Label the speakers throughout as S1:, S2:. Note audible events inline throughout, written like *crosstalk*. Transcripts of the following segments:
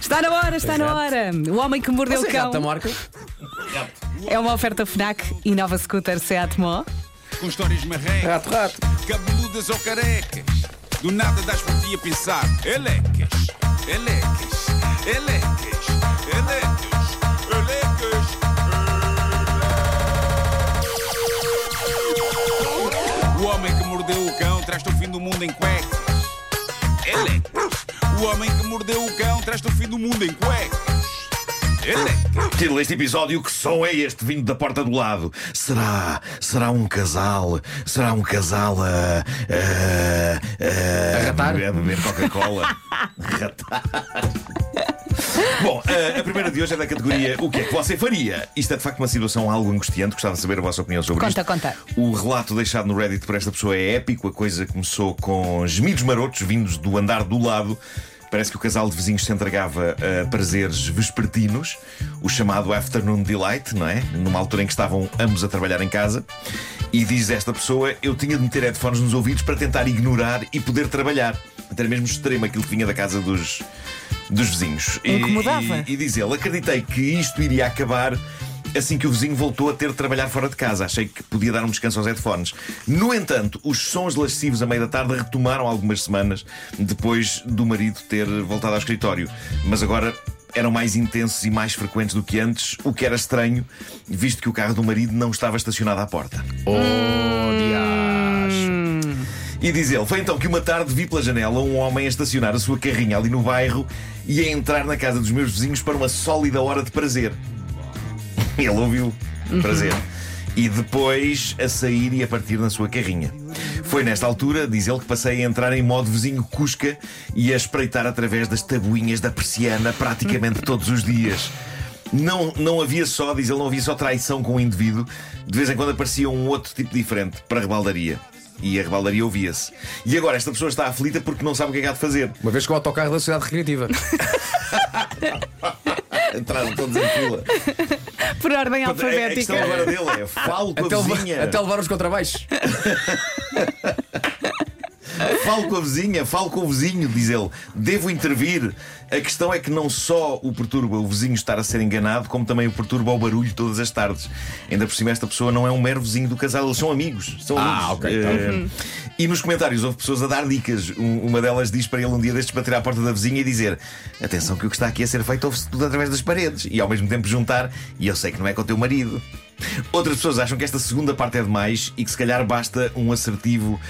S1: Está na hora, está na hora. O homem que mordeu o
S2: Você é
S1: cão
S2: marca?
S1: é uma oferta Fnac e nova scooter Seat Mó.
S3: com histórias marrecas,
S2: Rato, rato.
S3: cabeludas ou carecas. Do nada das por ti a pensar. Elecas, elecas, elecas, elecas, elecas. O homem que mordeu o cão traz-te o fim do mundo em cuecas. O homem que mordeu o cão traz-te o fim do mundo em cuecas. Elecas.
S4: Título deste episódio: Que som é este vindo da porta do lado? Será? Será um casal? Será um casal a. a. a,
S2: A
S4: a beber Coca-Cola? *laughs* ratar. Bom, a, a primeira de hoje é da categoria O que é que você faria? Isto é de facto uma situação algo angustiante. Gostava de saber a vossa opinião sobre
S1: Conta,
S4: isto.
S1: conta.
S4: O relato deixado no Reddit por esta pessoa é épico. A coisa começou com gemidos marotos vindos do andar do lado. Parece que o casal de vizinhos se entregava a prazeres vespertinos, o chamado Afternoon Delight, não é? Numa altura em que estavam ambos a trabalhar em casa. E diz esta pessoa: Eu tinha de meter headphones nos ouvidos para tentar ignorar e poder trabalhar. Até mesmo extremo aquilo que vinha da casa dos, dos vizinhos. E-
S1: Incomodava.
S4: E, e diz ele: Acreditei que isto iria acabar assim que o vizinho voltou a ter de trabalhar fora de casa. Achei que podia dar um descanso aos headphones. No entanto, os sons lascivos à meia da tarde retomaram algumas semanas depois do marido ter voltado ao escritório. Mas agora. Eram mais intensos e mais frequentes do que antes, o que era estranho, visto que o carro do marido não estava estacionado à porta.
S2: Oh.
S4: E diz ele: Foi então que uma tarde vi pela janela um homem a estacionar a sua carrinha ali no bairro e a entrar na casa dos meus vizinhos para uma sólida hora de prazer. *laughs* Ele ouviu prazer. E depois a sair e a partir na sua carrinha. Foi nesta altura, diz ele, que passei a entrar em modo vizinho Cusca e a espreitar através das tabuinhas da persiana praticamente *laughs* todos os dias. Não, não havia só, diz ele, não havia só traição com o indivíduo, de vez em quando aparecia um outro tipo diferente para a rebaldaria. E a rebaldaria ouvia-se. E agora esta pessoa está aflita porque não sabe o que é que há de fazer.
S2: Uma vez com o autocarro da cidade recreativa. *laughs*
S4: Entraram todos em fila.
S1: Por ordem
S4: A, a questão
S1: alfabética.
S4: agora dele é: falo com
S2: até,
S4: a
S2: levar,
S4: vizinha.
S2: até levar os contrabaixos. *laughs*
S4: Falo com a vizinha, falo com o vizinho, diz ele. Devo intervir. A questão é que não só o perturba o vizinho estar a ser enganado, como também o perturba o barulho todas as tardes. Ainda por cima, esta pessoa não é um mero vizinho do casal, eles são amigos. São
S2: Ah,
S4: amigos.
S2: ok.
S4: Eh, E nos comentários houve pessoas a dar dicas. Um- Uma delas diz para ele um dia destes bater à porta da vizinha e dizer: Atenção, que o que está aqui a ser feito ouve-se tudo através das paredes. E ao mesmo tempo juntar: E eu sei que não é com o teu marido. Outras pessoas acham que esta segunda parte é demais e que se calhar basta um assertivo.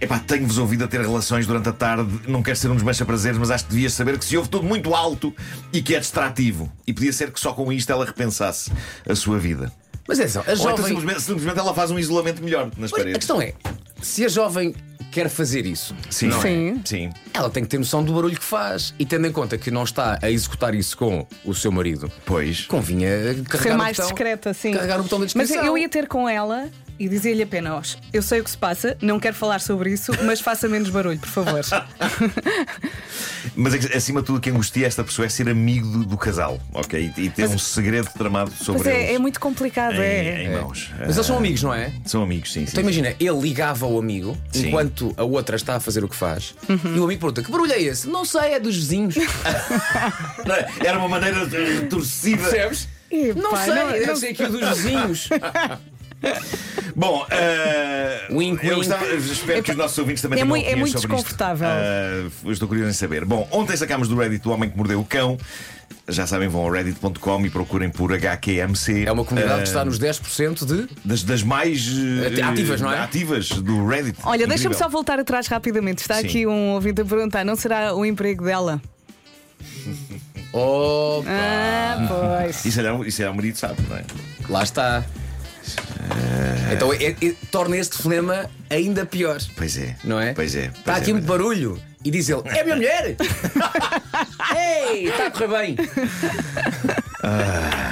S4: Epá, tenho-vos ouvido a ter relações durante a tarde, não quero ser um desmancha-prazeres, mas acho que devias saber que se ouve tudo muito alto e que é distrativo. E podia ser que só com isto ela repensasse a sua vida.
S2: Mas é só, a
S4: Ou então
S2: jovem.
S4: simplesmente, simplesmente ela faz um isolamento melhor nas
S2: Mas a
S4: paredes.
S2: questão é: se a jovem quer fazer isso,
S4: Sim,
S2: não é?
S1: Sim.
S4: Sim.
S2: ela tem que ter noção do barulho que faz. E tendo em conta que não está a executar isso com o seu marido,
S4: Pois.
S2: convinha carregar
S1: Ser
S2: o
S1: mais
S2: botão,
S1: discreta, sim.
S2: Carregar o botão da
S1: Mas
S2: descrição.
S1: eu ia ter com ela e dizer-lhe apenas: Eu sei o que se passa, não quero falar sobre isso, mas faça menos barulho, por favor. *laughs*
S4: Mas é acima de tudo, o que angustia esta pessoa é ser amigo do, do casal, ok? E, e ter um segredo tramado sobre
S1: Mas é,
S4: eles.
S1: é muito complicado,
S4: em,
S1: é.
S4: em mãos.
S2: Mas eles são amigos, não é?
S4: São amigos, sim. sim,
S2: Então imagina, ele ligava ao amigo
S4: Sim.
S2: enquanto a outra está a fazer o que faz
S1: Uhum.
S2: e o amigo pergunta: que barulho é esse? Não sei, é dos vizinhos. *laughs*
S4: Não é? Era uma maneira retorcida.
S2: Percebes? Não sei,
S1: não-
S2: deve
S1: não-
S2: ser aqui o dos vizinhos. *laughs*
S4: Bom, eh,
S2: Wink,
S4: eu
S2: wink.
S4: gostava- espero que os nossos ouvintes também
S1: É
S4: tenham
S1: é muito
S4: sobre isto.
S1: desconfortável.
S4: Eh, eu estou curioso em saber. Bom, ontem sacámos do Reddit o homem que mordeu o cão. Já sabem, vão ao reddit.com e procurem por HQMC.
S2: É uma comunidade
S4: Eh,
S2: que está nos 10% de.
S4: das, das mais eh,
S2: Ativas, não é?
S4: Ativas do Reddit.
S1: Olha, deixa-me só voltar atrás rapidamente. Está
S4: Sim.
S1: aqui um ouvinte a perguntar: não será o emprego dela?
S2: Opa!
S1: Ah, pois.
S4: Isso é, isso é o marido, sabe, não é?
S2: Lá está. Então é- é- torna este problema ainda pior.
S4: Pois é.
S2: Não é?
S4: Pois é.
S2: Está
S4: pois
S2: aqui
S4: é,
S2: muito
S4: é.
S2: barulho. E diz ele: É a minha mulher! *laughs* Ei, está a correr bem!
S4: Vidas,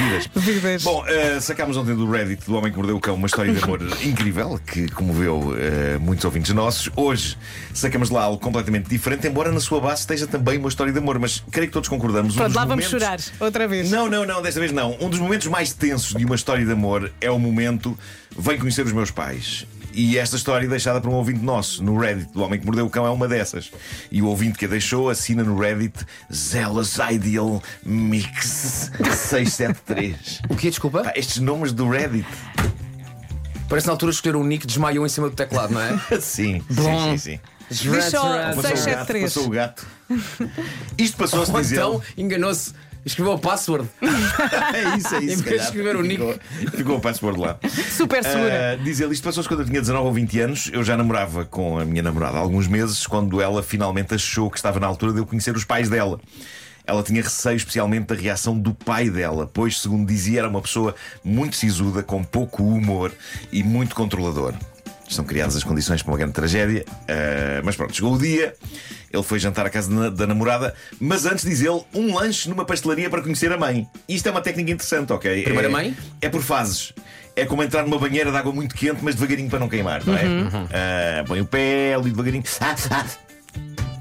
S4: vidas.
S1: Vidas.
S4: Bom, eh, sacámos ontem do Reddit do Homem que Mordeu o Cão uma história de amor *laughs* incrível que comoveu eh, muitos ouvintes nossos. Hoje sacamos lá algo completamente diferente, embora na sua base esteja também uma história de amor, mas creio que todos concordamos. um
S1: Pronto,
S4: dos
S1: lá vamos
S4: momentos-
S1: chorar outra vez.
S4: Não, não, não, desta vez não. Um dos momentos mais tensos de uma história de amor é o momento. Vem conhecer os meus pais. E esta história deixada por um ouvinte nosso no Reddit do Homem que Mordeu o Cão é uma dessas. E o ouvinte que a deixou assina no Reddit Zealous Ideal Mix 673.
S2: O quê? Desculpa?
S4: Pá, estes nomes do Reddit.
S2: Parece na altura escolher um nick desmaiou em cima do teclado, não é? *laughs*
S4: Sim,
S2: Bom.
S4: sim, sim, sim.
S1: Diz só
S4: Passou o gato,
S1: 673.
S4: passou o gato. Isto passou-se
S2: Ou
S4: dizer.
S2: então enganou-se. Escreveu o password. *laughs*
S4: É isso, é
S2: Em
S4: isso.
S2: vez de escrever o nick.
S4: Ficou, ficou o password lá.
S1: Super segura.
S4: Uh, diz ele, isto passou-se quando eu tinha 19 ou 20 anos. Eu já namorava com a minha namorada há alguns meses, quando ela finalmente achou que estava na altura de eu conhecer os pais dela. Ela tinha receio especialmente da reação do pai dela, pois, segundo dizia, era uma pessoa muito sisuda, com pouco humor e muito controlador. Estão criadas as condições para uma grande tragédia. Uh, mas pronto, chegou o dia. Ele foi jantar à casa da, da namorada, mas antes diz ele, um lanche numa pastelaria para conhecer a mãe. Isto é uma técnica interessante, ok?
S2: Primeiro
S4: é,
S2: mãe?
S4: É por fases. É como entrar numa banheira de água muito quente, mas devagarinho para não queimar, não é? Ah, põe o pé ali devagarinho. Ah, ah.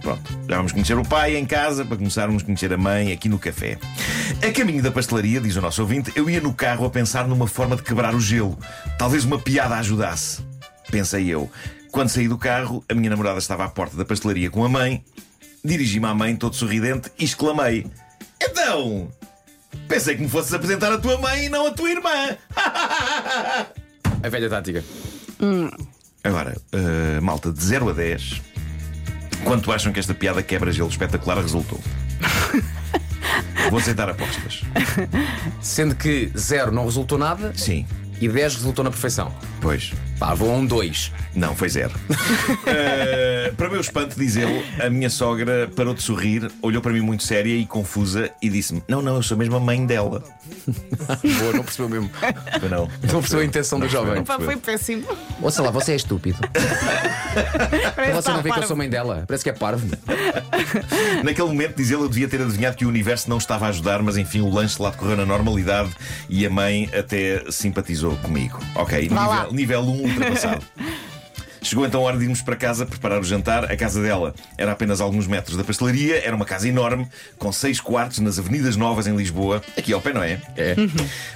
S4: Pronto, já vamos conhecer o pai em casa para começarmos a conhecer a mãe aqui no café. A caminho da pastelaria, diz o nosso ouvinte, eu ia no carro a pensar numa forma de quebrar o gelo. Talvez uma piada ajudasse. Pensei eu. Quando saí do carro, a minha namorada estava à porta da pastelaria com a mãe. Dirigi-me à mãe, todo sorridente, e exclamei: Então! Pensei que me fosses apresentar a tua mãe e não a tua irmã! *laughs*
S2: A velha tática.
S4: Agora, uh, malta, de 0 a 10, quanto acham que esta piada quebra-gelo espetacular resultou? *laughs* Vou aceitar apostas. *laughs*
S2: Sendo que zero não resultou nada
S4: Sim,
S2: e 10 resultou na perfeição.
S4: pois.
S2: Pá, vou a um 2.
S4: Não, foi zero. *laughs* *laughs* Para meu espanto, diz ele, a minha sogra parou de sorrir, olhou para mim muito séria e confusa e disse-me: Não, não, eu sou mesmo a mãe dela. *laughs*
S2: Boa, não percebeu mesmo.
S4: Não.
S2: Não percebeu a intenção do jovem.
S1: Pá, foi péssimo.
S2: Ouça lá, você é estúpido.
S1: Parece
S2: Você não vê que eu sou mãe dela. Parece que é parvo. *laughs*
S4: Naquele momento, diz ele, eu devia ter adivinhado que o universo não estava a ajudar, mas enfim, o lanche lá decorreu na normalidade e a mãe até simpatizou comigo. Ok,
S1: Vá lá.
S4: nível, nível 1 ultrapassado. *laughs* Chegou então a hora de irmos para casa preparar o jantar. A casa dela era apenas alguns metros da pastelaria, era uma casa enorme, com seis quartos nas Avenidas Novas em Lisboa, aqui ao pé, não é?
S2: É.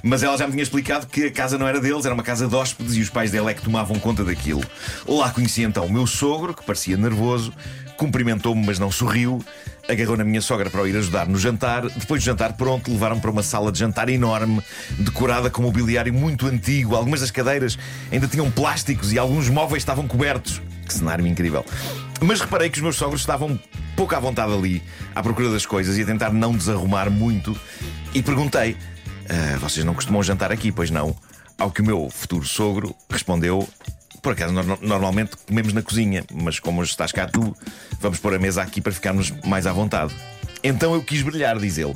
S4: Mas ela já me tinha explicado que a casa não era deles, era uma casa de hóspedes e os pais dela é que tomavam conta daquilo. Lá conheci então o meu sogro, que parecia nervoso, cumprimentou-me, mas não sorriu. Agarrou na minha sogra para o ir ajudar no jantar. Depois do jantar pronto, levaram para uma sala de jantar enorme, decorada com mobiliário muito antigo. Algumas das cadeiras ainda tinham plásticos e alguns móveis estavam cobertos. Que cenário incrível. Mas reparei que os meus sogros estavam pouco à vontade ali, à procura das coisas e a tentar não desarrumar muito. E perguntei: "Ah, Vocês não costumam jantar aqui, pois não? Ao que o meu futuro sogro respondeu: Por acaso, nor- normalmente comemos na cozinha, mas como hoje estás cá tu, vamos pôr a mesa aqui para ficarmos mais à vontade. Então eu quis brilhar, diz ele,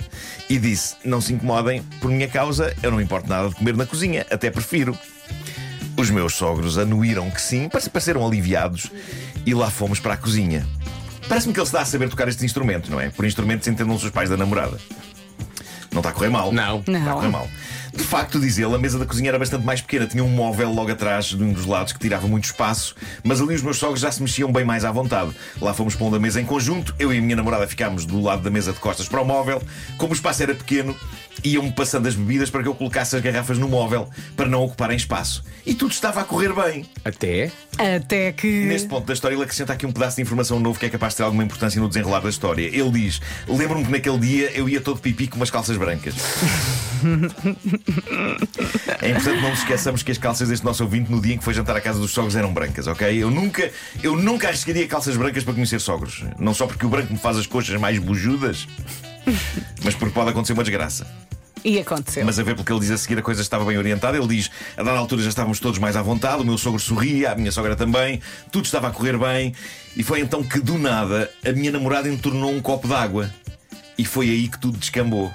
S4: e disse: Não se incomodem, por minha causa, eu não importo nada de comer na cozinha, até prefiro. Os meus sogros anuíram que sim, parece- pareceram aliviados e lá fomos para a cozinha. Parece-me que ele está a saber tocar este instrumento, não é? Por instrumentos entendam-se os pais da namorada. Não está a correr mal.
S2: Não.
S4: Está a
S1: Não.
S4: correr mal. De facto, diz ele, a mesa da cozinha era bastante mais pequena. Tinha um móvel logo atrás de um dos lados que tirava muito espaço, mas ali os meus sogros já se mexiam bem mais à vontade. Lá fomos pondo a mesa em conjunto, eu e a minha namorada ficámos do lado da mesa de costas para o móvel. Como o espaço era pequeno, iam-me passando as bebidas para que eu colocasse as garrafas no móvel para não ocuparem espaço. E tudo estava a correr bem.
S2: Até.
S1: Até que.
S4: Neste ponto da história, ele acrescenta aqui um pedaço de informação novo que é capaz de ter alguma importância no desenrolar da história. Ele diz: Lembro-me que naquele dia eu ia todo pipi com umas calças brancas. *laughs* é importante não nos esqueçamos que as calças deste nosso ouvinte no dia em que foi jantar à casa dos sogros eram brancas, ok? Eu nunca, eu nunca arriscaria calças brancas para conhecer sogros. Não só porque o branco me faz as coxas mais bujudas, mas porque pode acontecer uma desgraça.
S1: E aconteceu.
S4: Mas a ver pelo que ele diz a seguir, a coisa estava bem orientada. Ele diz: a dada altura já estávamos todos mais à vontade, o meu sogro sorria, a minha sogra também, tudo estava a correr bem. E foi então que, do nada, a minha namorada entornou um copo d'água. E foi aí que tudo descambou.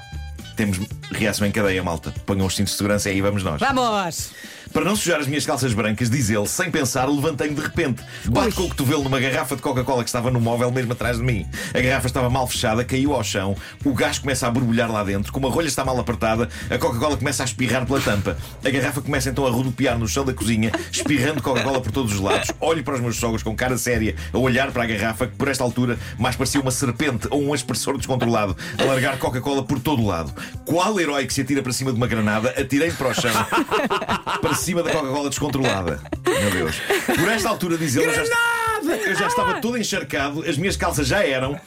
S4: Temos reação em cadeia, malta. Ponham os cintos de segurança e aí vamos nós.
S1: Vamos!
S4: Para não sujar as minhas calças brancas, diz ele, sem pensar, levantei-me de repente. Bate com o cotovelo numa garrafa de Coca-Cola que estava no móvel mesmo atrás de mim. A garrafa estava mal fechada, caiu ao chão, o gás começa a borbulhar lá dentro, como a rolha está mal apertada, a Coca-Cola começa a espirrar pela tampa. A garrafa começa então a rodopiar no chão da cozinha, espirrando Coca-Cola por todos os lados. Olho para os meus sogros com cara séria, a olhar para a garrafa, que por esta altura mais parecia uma serpente ou um aspersor descontrolado, a largar Coca-Cola por todo o lado. Qual herói que se atira para cima de uma granada, atirei-me para o chão, *laughs* para cima da Coca-Cola descontrolada. Meu Deus. Por esta altura, diz ele, eu já, eu já estava todo encharcado, as minhas calças já eram.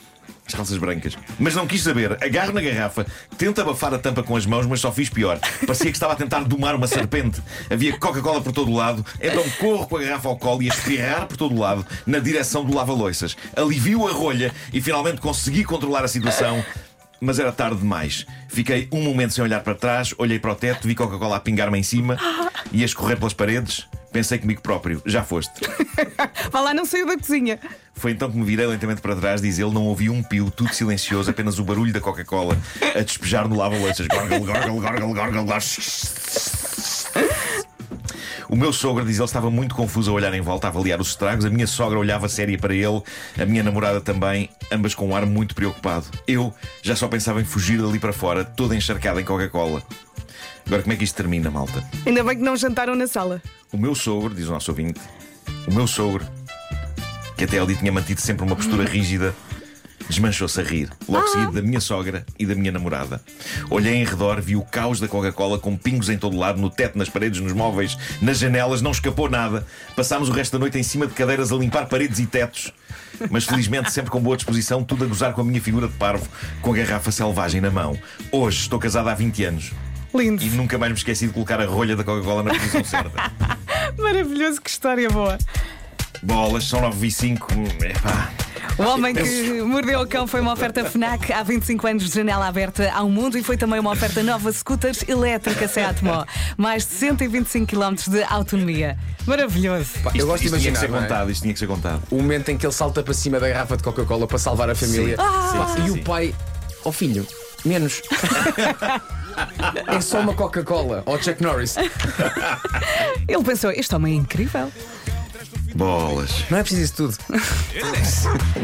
S4: As calças brancas. Mas não quis saber. Agarro na garrafa, tento abafar a tampa com as mãos, mas só fiz pior. Parecia que estava a tentar domar uma serpente. Havia Coca-Cola por todo o lado, então corro com a garrafa ao colo e a espirrar por todo o lado, na direção do lava-loiças. Alivio a rolha e finalmente consegui controlar a situação. Mas era tarde demais. Fiquei um momento sem olhar para trás, olhei para o teto, vi Coca-Cola a pingar-me em cima e a escorrer pelas paredes. Pensei comigo próprio, já foste.
S1: Vá lá, não saiu da cozinha.
S4: Foi então que me virei lentamente para trás, diz ele, não ouvi um pio, tudo silencioso, apenas o barulho da Coca-Cola a despejar no lava-loiças. Gorgle, gorgle, gorgle, gorgle, gorgle. O meu sogro, diz ele, estava muito confuso a olhar em volta, a avaliar os estragos. A minha sogra olhava séria para ele, a minha namorada também, ambas com um ar muito preocupado. Eu já só pensava em fugir dali para fora, toda encharcada em Coca-Cola. Agora, como é que isto termina, malta?
S1: Ainda bem que não jantaram na sala.
S4: O meu sogro, diz o nosso ouvinte, o meu sogro, que até ali tinha mantido sempre uma postura *laughs* rígida, desmanchou-se a rir, logo seguido da minha sogra e da minha namorada. Olhei em redor, vi o caos da Coca-Cola com pingos em todo lado, no teto, nas paredes, nos móveis, nas janelas, não escapou nada. Passámos o resto da noite em cima de cadeiras a limpar paredes e tetos. Mas felizmente sempre com boa disposição, tudo a gozar com a minha figura de parvo, com a garrafa selvagem na mão. Hoje estou casado há 20 anos.
S1: Lindo.
S4: E nunca mais me esqueci de colocar a rolha da Coca-Cola na posição *laughs* certa.
S1: Maravilhoso, que história boa.
S4: Bolas, são 9 e 5. Epá.
S1: O Homem que Mordeu o Cão foi uma oferta FNAC há 25 anos de janela aberta ao mundo e foi também uma oferta nova scooters elétrica Seat Mó. Mais de 125 km de autonomia. Maravilhoso.
S2: Pá, eu gosto de
S4: Isto tinha que
S2: imaginar
S4: ser
S2: não é?
S4: contado, isto tinha que ser contado.
S2: o momento em que ele salta para cima da garrafa de Coca-Cola para salvar a família.
S4: Sim, sim,
S2: e
S4: sim,
S2: o pai, ó filho, menos. *laughs* é só uma Coca-Cola. Ó Chuck Norris.
S1: Ele pensou: este homem é incrível.
S4: Bolas.
S2: Não é preciso isso tudo. *laughs*